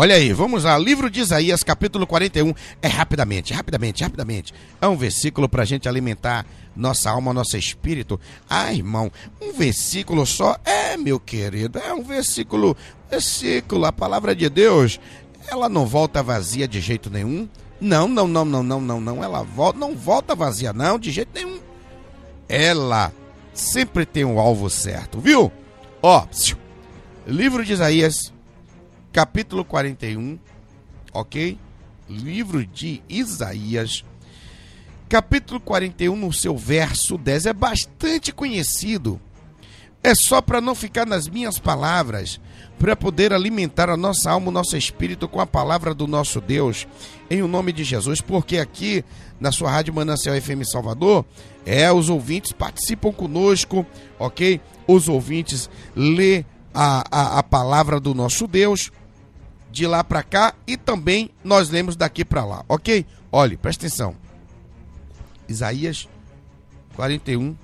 Olha aí, vamos lá. Livro de Isaías, capítulo 41. É rapidamente, rapidamente, rapidamente. É um versículo para a gente alimentar nossa alma, nosso espírito. Ah, irmão, um versículo só. É, meu querido, é um versículo. Versículo, a palavra de Deus, ela não volta vazia de jeito nenhum. Não, não, não, não, não, não, não. Ela volta, não volta vazia, não, de jeito nenhum. Ela sempre tem o um alvo certo, viu? Ó, livro de Isaías, capítulo 41, ok? Livro de Isaías, capítulo 41, no seu verso 10, é bastante conhecido. É só para não ficar nas minhas palavras, para poder alimentar a nossa alma, o nosso espírito com a palavra do nosso Deus, em o nome de Jesus, porque aqui na sua Rádio Manancial FM Salvador, é, os ouvintes participam conosco, ok? Os ouvintes lê a, a, a palavra do nosso Deus de lá para cá e também nós lemos daqui para lá, ok? Olhe, presta atenção. Isaías 41,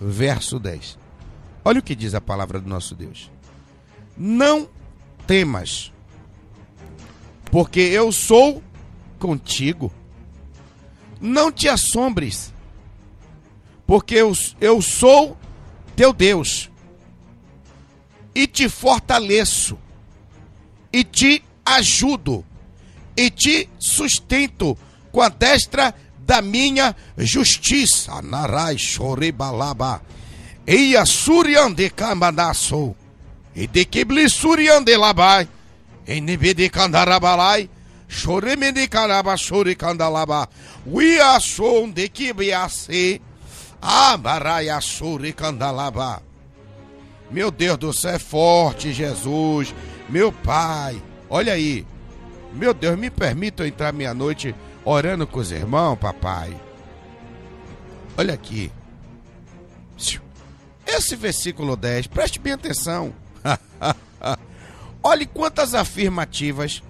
verso 10. Olha o que diz a palavra do nosso Deus. Não temas, porque eu sou contigo. Não te assombres, porque eu, eu sou teu Deus e te fortaleço e te ajudo e te sustento com a destra da minha justiça. Narai choribalaba. Eia suriande camanaço. E de quebli suriande labai. E nebede candarabalai. Choremende caraba chore candalaba. Uia som de quebiace. Amaraia chore candalaba. Meu Deus do céu é forte, Jesus. Meu Pai. Olha aí. Meu Deus, me permita eu entrar meia-noite orando com os irmãos, papai. Olha aqui. Esse versículo 10, preste bem atenção. olhe quantas afirmativas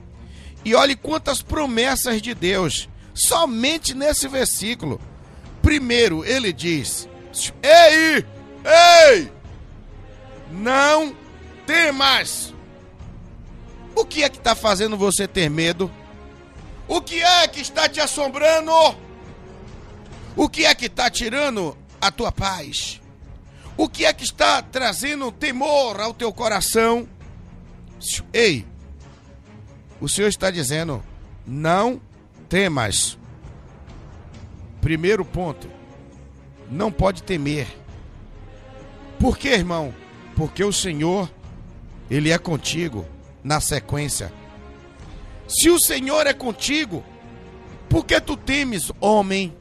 e olhe quantas promessas de Deus somente nesse versículo. Primeiro, ele diz: Ei, ei, não temas. O que é que está fazendo você ter medo? O que é que está te assombrando? O que é que está tirando a tua paz? O que é que está trazendo temor ao teu coração? Ei, o Senhor está dizendo: não temas. Primeiro ponto, não pode temer. Por quê, irmão? porque o Senhor, Ele é contigo na sequência. Se o Senhor é contigo, por que tu temes, homem?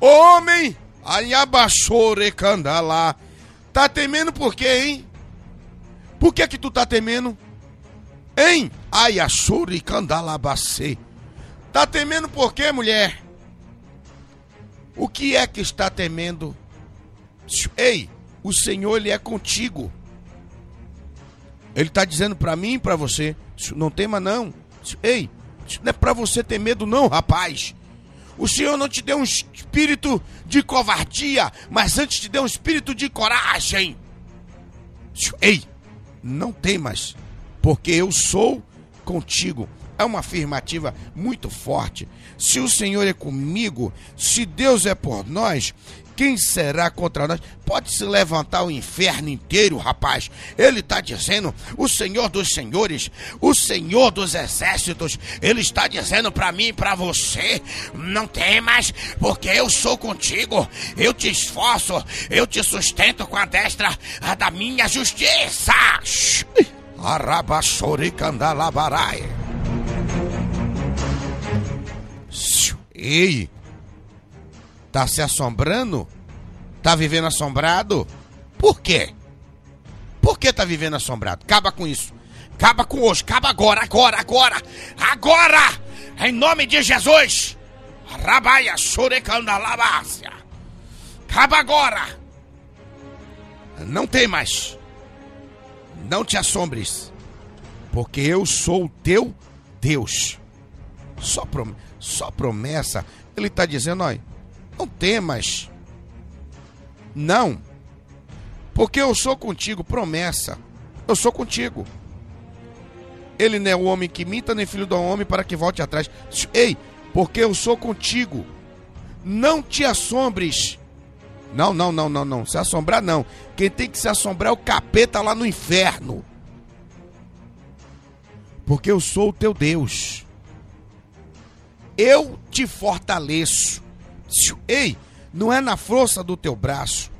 Homem! Ayabachore candalá. Tá temendo por quê, hein? Por que que tu tá temendo? Hein? Ayachore candalabacê. Tá temendo por quê, mulher? O que é que está temendo? Ei, o Senhor ele é contigo. Ele está dizendo para mim e para você: não tema não. Ei, isso não é para você ter medo não, rapaz. O Senhor não te deu um espírito de covardia, mas antes te deu um espírito de coragem. Ei, não temas, porque eu sou contigo. É uma afirmativa muito forte. Se o Senhor é comigo, se Deus é por nós, quem será contra nós? Pode se levantar o inferno inteiro, rapaz. Ele está dizendo, o Senhor dos Senhores, o Senhor dos Exércitos, ele está dizendo para mim e para você: não temas, porque eu sou contigo. Eu te esforço, eu te sustento com a destra da minha justiça. Arabachoricandalabarai. Ei! Tá se assombrando? Tá vivendo assombrado? Por quê? Por que tá vivendo assombrado? Acaba com isso. Acaba com hoje. Acaba agora, agora, agora. Agora! Em nome de Jesus. Rabaia Surecandalabácia. Acaba agora. Não tem mais. Não te assombres. Porque eu sou o teu Deus. Só, prom só promessa. Ele está dizendo, olha não temas. Não. Porque eu sou contigo, promessa. Eu sou contigo. Ele não é o homem que minta, nem filho do homem para que volte atrás. Ei, porque eu sou contigo. Não te assombres. Não, não, não, não, não. Se assombrar, não. Quem tem que se assombrar é o capeta lá no inferno. Porque eu sou o teu Deus. Eu te fortaleço. Ei, não é na força do teu braço.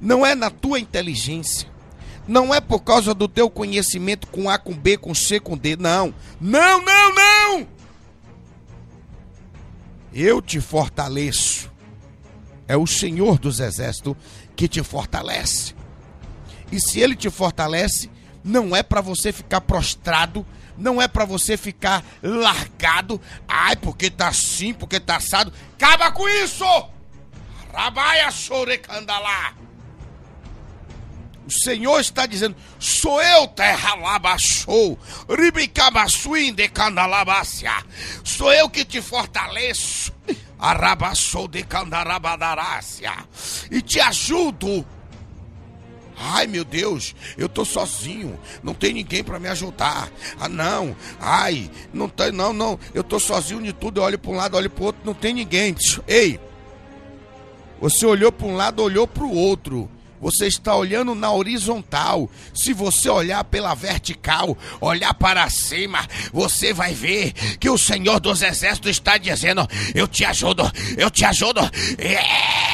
Não é na tua inteligência. Não é por causa do teu conhecimento com A, com B, com C, com D. Não. Não, não, não. Eu te fortaleço. É o Senhor dos Exércitos que te fortalece. E se ele te fortalece, não é para você ficar prostrado, não é para você ficar largado. Ai, porque tá assim, porque tá assado. Acaba com isso! Rabaia chorecandalá. O Senhor está dizendo: sou eu, terra labachou, ribicabaçuim de candalabácia. Sou eu que te fortaleço, arabaçou de candarabadarácia, e te ajudo. Ai meu Deus, eu tô sozinho, não tem ninguém para me ajudar. Ah não, ai, não tem, não, não, eu tô sozinho de tudo, eu olho para um lado, olho para outro, não tem ninguém. Ei, você olhou para um lado, olhou para o outro você está olhando na horizontal. Se você olhar pela vertical, olhar para cima, você vai ver que o Senhor dos Exércitos está dizendo: Eu te ajudo, eu te ajudo. É...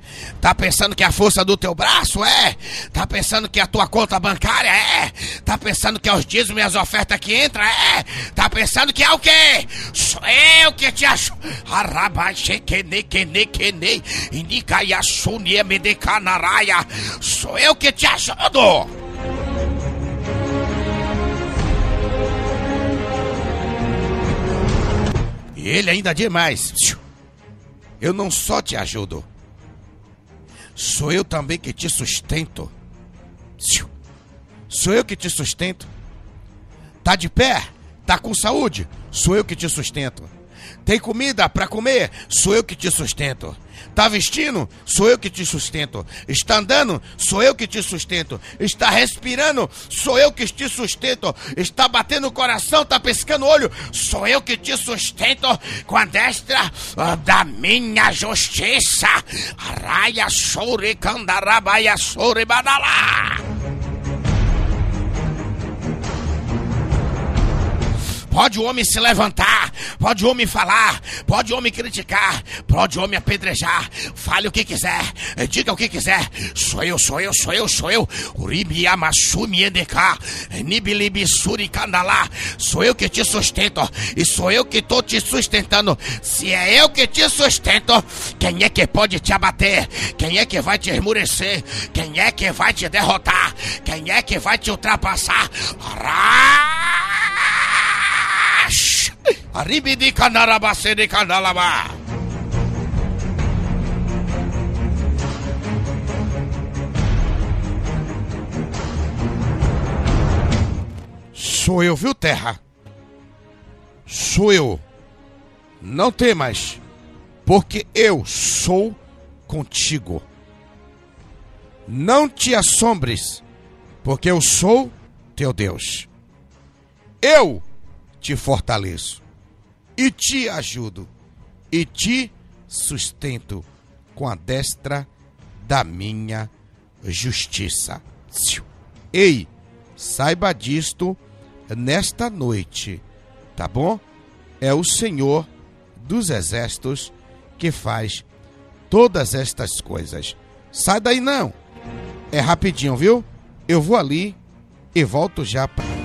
Tá pensando que é a força do teu braço? É. Tá pensando que é a tua conta bancária? É. Tá pensando que é os dízimos e as ofertas que entram? É. Tá pensando que é o quê? Sou eu que te acho. Sou eu que te ajudo. E ele ainda diz mais. Eu não só te ajudo, sou eu também que te sustento. Sou eu que te sustento. Tá de pé? Tá com saúde? Sou eu que te sustento. Tem comida para comer? Sou eu que te sustento. Está vestindo? Sou eu que te sustento. Está andando? Sou eu que te sustento. Está respirando? Sou eu que te sustento. Está batendo o coração? Está pescando o olho? Sou eu que te sustento com a destra ah, da minha justiça. Araia, chore, candarabaia, chore, badalá. Pode o homem se levantar, pode o homem falar, pode o homem criticar, pode o homem apedrejar, fale o que quiser, diga o que quiser. Sou eu, sou eu, sou eu, sou eu. Uribiamasumi edeka, nibilibisuri candalá. Sou eu que te sustento e sou eu que estou te sustentando. Se é eu que te sustento, quem é que pode te abater? Quem é que vai te esmurecer? Quem é que vai te derrotar? Quem é que vai te ultrapassar? Aribidi canarabase de canalaba. Sou eu, viu, terra? Sou eu. Não temas, porque eu sou contigo. Não te assombres, porque eu sou teu Deus. Eu te fortaleço e te ajudo e te sustento com a destra da minha justiça. Ei, saiba disto nesta noite, tá bom? É o Senhor dos exércitos que faz todas estas coisas. Sai daí não. É rapidinho, viu? Eu vou ali e volto já para